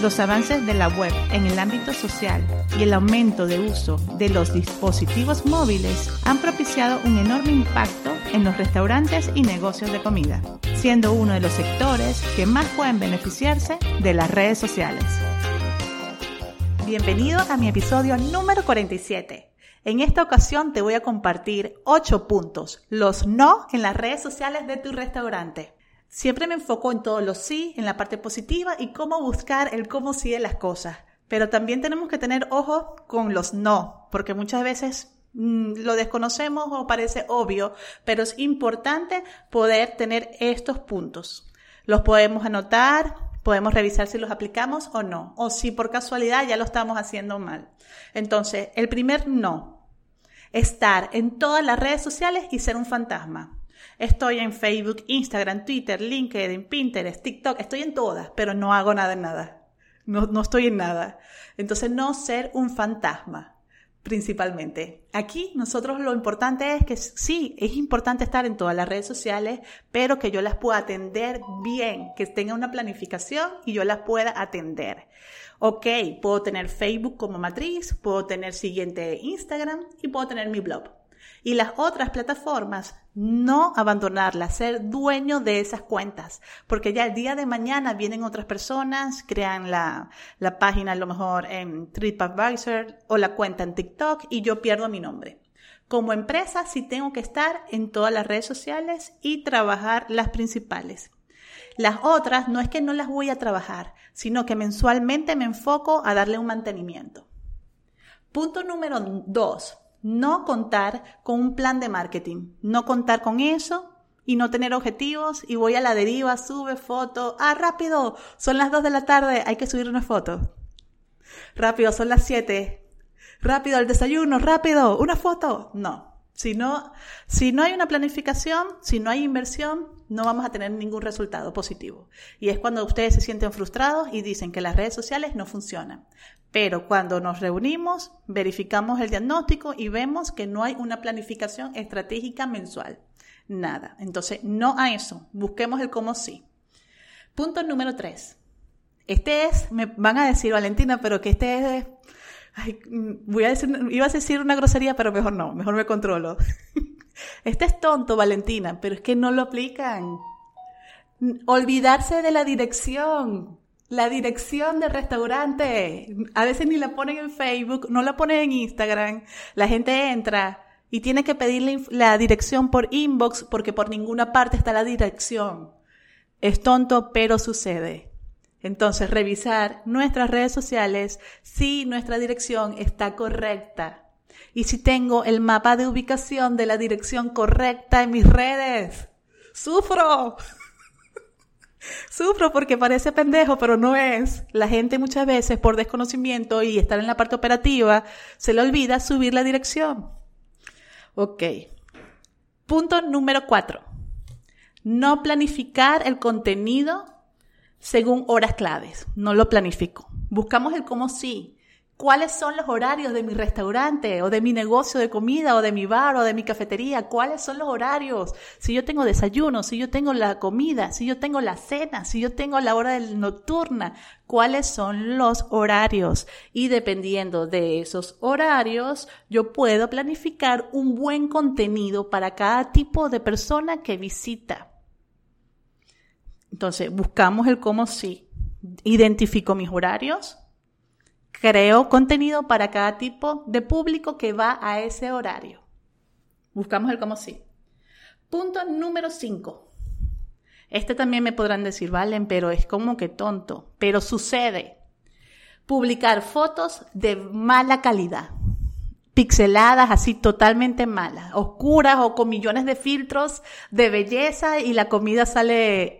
los avances de la web en el ámbito social y el aumento de uso de los dispositivos móviles han propiciado un enorme impacto en los restaurantes y negocios de comida, siendo uno de los sectores que más pueden beneficiarse de las redes sociales. Bienvenido a mi episodio número 47. En esta ocasión te voy a compartir 8 puntos, los no en las redes sociales de tu restaurante. Siempre me enfoco en todos los sí, en la parte positiva y cómo buscar el cómo sí de las cosas. Pero también tenemos que tener ojo con los no, porque muchas veces mm, lo desconocemos o parece obvio, pero es importante poder tener estos puntos. Los podemos anotar, podemos revisar si los aplicamos o no, o si por casualidad ya lo estamos haciendo mal. Entonces, el primer no, estar en todas las redes sociales y ser un fantasma. Estoy en Facebook, Instagram, Twitter, LinkedIn, Pinterest, TikTok, estoy en todas, pero no hago nada en nada. No, no estoy en nada. Entonces, no ser un fantasma principalmente. Aquí nosotros lo importante es que sí, es importante estar en todas las redes sociales, pero que yo las pueda atender bien, que tenga una planificación y yo las pueda atender. Ok, puedo tener Facebook como matriz, puedo tener siguiente Instagram y puedo tener mi blog. Y las otras plataformas, no abandonarlas, ser dueño de esas cuentas, porque ya el día de mañana vienen otras personas, crean la, la página a lo mejor en TripAdvisor o la cuenta en TikTok y yo pierdo mi nombre. Como empresa sí tengo que estar en todas las redes sociales y trabajar las principales. Las otras no es que no las voy a trabajar, sino que mensualmente me enfoco a darle un mantenimiento. Punto número dos, no contar con un plan de marketing, no contar con eso y no tener objetivos y voy a la deriva, sube foto, ah, rápido, son las 2 de la tarde, hay que subir una foto. Rápido, son las 7. Rápido, el desayuno, rápido, una foto. No. Si no, si no hay una planificación, si no hay inversión, no vamos a tener ningún resultado positivo. Y es cuando ustedes se sienten frustrados y dicen que las redes sociales no funcionan. Pero cuando nos reunimos, verificamos el diagnóstico y vemos que no hay una planificación estratégica mensual. Nada. Entonces, no a eso. Busquemos el cómo sí. Punto número tres. Este es, me van a decir, Valentina, pero que este es, voy a decir, iba a decir una grosería, pero mejor no, mejor me controlo. Este es tonto, Valentina, pero es que no lo aplican. Olvidarse de la dirección. La dirección del restaurante. A veces ni la ponen en Facebook, no la ponen en Instagram. La gente entra y tiene que pedirle la dirección por inbox porque por ninguna parte está la dirección. Es tonto, pero sucede. Entonces, revisar nuestras redes sociales si nuestra dirección está correcta. Y si tengo el mapa de ubicación de la dirección correcta en mis redes. ¡Sufro! Sufro porque parece pendejo, pero no es. La gente muchas veces por desconocimiento y estar en la parte operativa se le olvida subir la dirección. Ok. Punto número cuatro. No planificar el contenido según horas claves. No lo planifico. Buscamos el cómo sí cuáles son los horarios de mi restaurante o de mi negocio de comida o de mi bar o de mi cafetería, cuáles son los horarios, si yo tengo desayuno, si yo tengo la comida, si yo tengo la cena, si yo tengo la hora nocturna, cuáles son los horarios. Y dependiendo de esos horarios, yo puedo planificar un buen contenido para cada tipo de persona que visita. Entonces, buscamos el cómo sí. Identifico mis horarios, Creo contenido para cada tipo de público que va a ese horario. Buscamos el cómo sí. Punto número 5. Este también me podrán decir, Valen, pero es como que tonto. Pero sucede. Publicar fotos de mala calidad. Pixeladas, así totalmente malas. Oscuras o con millones de filtros de belleza y la comida sale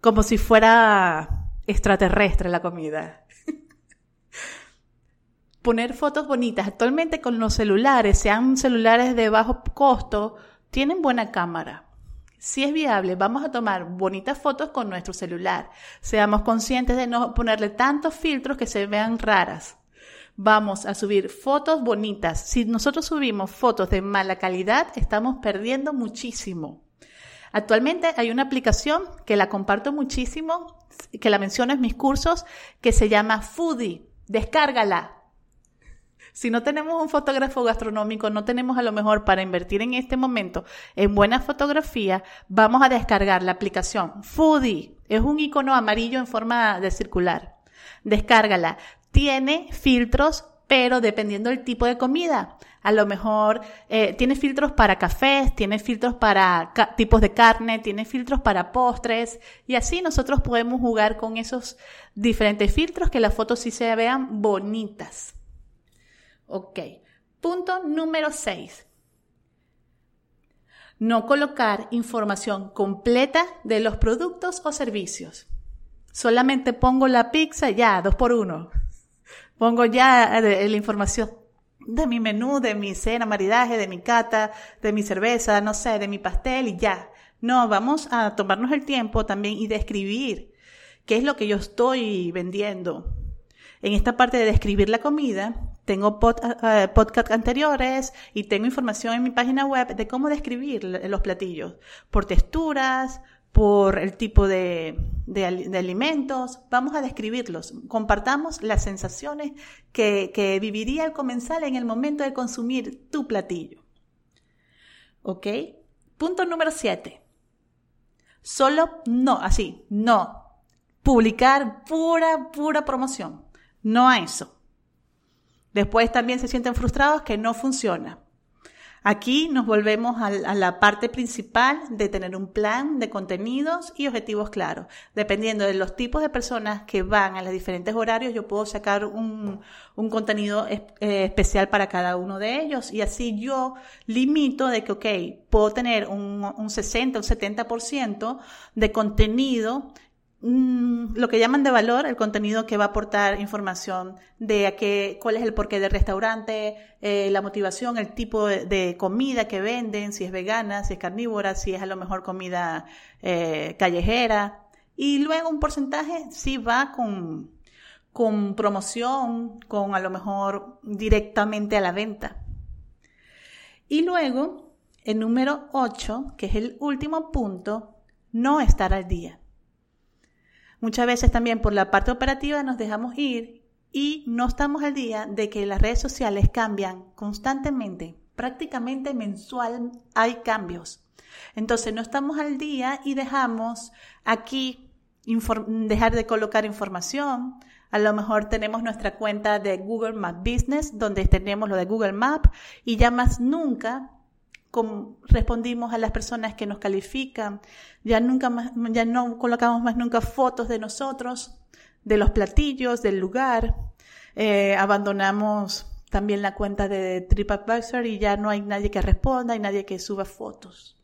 como si fuera extraterrestre la comida. Poner fotos bonitas. Actualmente con los celulares, sean celulares de bajo costo, tienen buena cámara si es viable, vamos a tomar bonitas fotos con nuestro celular. Seamos conscientes de no ponerle tantos filtros que se vean raras. Vamos a subir fotos bonitas. Si nosotros subimos fotos de mala calidad, estamos perdiendo muchísimo. Actualmente hay una aplicación que la comparto muchísimo, que la menciono en mis cursos, que se llama Foodie. Descárgala. Si no tenemos un fotógrafo gastronómico, no tenemos a lo mejor para invertir en este momento en buena fotografía, vamos a descargar la aplicación Foodie. Es un icono amarillo en forma de circular. Descárgala. Tiene filtros, pero dependiendo del tipo de comida. A lo mejor eh, tiene filtros para cafés, tiene filtros para tipos de carne, tiene filtros para postres y así nosotros podemos jugar con esos diferentes filtros que las fotos sí se vean bonitas. Ok. Punto número 6. No colocar información completa de los productos o servicios. Solamente pongo la pizza ya, dos por uno. Pongo ya eh, la información de mi menú, de mi cena, maridaje, de mi cata, de mi cerveza, no sé, de mi pastel y ya. No, vamos a tomarnos el tiempo también y describir qué es lo que yo estoy vendiendo. En esta parte de describir la comida, tengo eh, podcast anteriores y tengo información en mi página web de cómo describir los platillos, por texturas, por el tipo de, alimentos. Vamos a describirlos. Compartamos las sensaciones que, que viviría el comensal en el momento de consumir tu platillo. ¿Ok? Punto número 7. Solo no, así, no. Publicar pura, pura promoción. No a eso. Después también se sienten frustrados que no funciona. Aquí nos volvemos a, la parte principal de tener un plan de contenidos y objetivos claros. Dependiendo de los tipos de personas que van a los diferentes horarios, yo puedo sacar un, contenido eh, especial para cada uno de ellos y así yo limito de que, ok, puedo tener un, un 60, un 70% de contenido Mm, lo que llaman de valor, el contenido que va a aportar información de qué, cuál es el porqué del restaurante, eh, la motivación, el tipo de, comida que venden, si es vegana, si es carnívora, si es a lo mejor comida eh, callejera. Y luego un porcentaje sí va con, con promoción, con a lo mejor directamente a la venta. Y luego, el número 8, que es el último punto, no estar al día. Muchas veces también por la parte operativa nos dejamos ir y no estamos al día de que las redes sociales cambian constantemente, prácticamente mensual hay cambios. Entonces no estamos al día y dejamos aquí dejar de colocar información. A lo mejor tenemos nuestra cuenta de Google Maps Business donde tenemos lo de Google Maps y ya más nunca respondimos a las personas que nos califican, ya nunca más, ya no colocamos más nunca fotos de nosotros, de los platillos, del lugar, eh, abandonamos también la cuenta de TripAdvisor y ya no hay nadie que responda, hay nadie que suba fotos.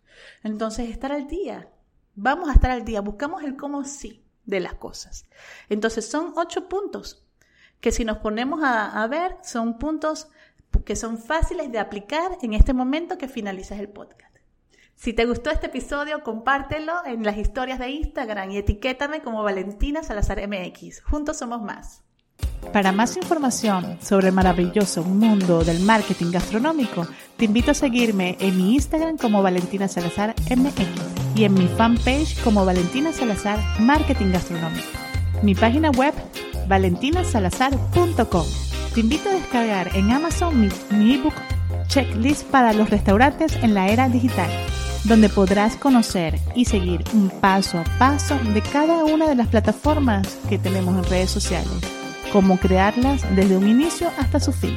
Entonces, estar al día, vamos a estar al día, buscamos el cómo sí de las cosas. Entonces, son ocho puntos que si nos ponemos a, a ver, son puntos que son fáciles de aplicar en este momento que finalizas el podcast. Si te gustó este episodio, compártelo en las historias de Instagram y etiquétame como Valentina Salazar MX. Juntos somos más. Para más información sobre el maravilloso mundo del marketing gastronómico, te invito a seguirme en mi Instagram como Valentina Salazar MX y en mi fanpage como Valentina Salazar Marketing Gastronómico. Mi página web valentinasalazar.com. Te invito a descargar en Amazon mi, ebook Checklist para los restaurantes en la era digital, donde podrás conocer y seguir un paso a paso de cada una de las plataformas que tenemos en redes sociales cómo crearlas desde un inicio hasta su fin.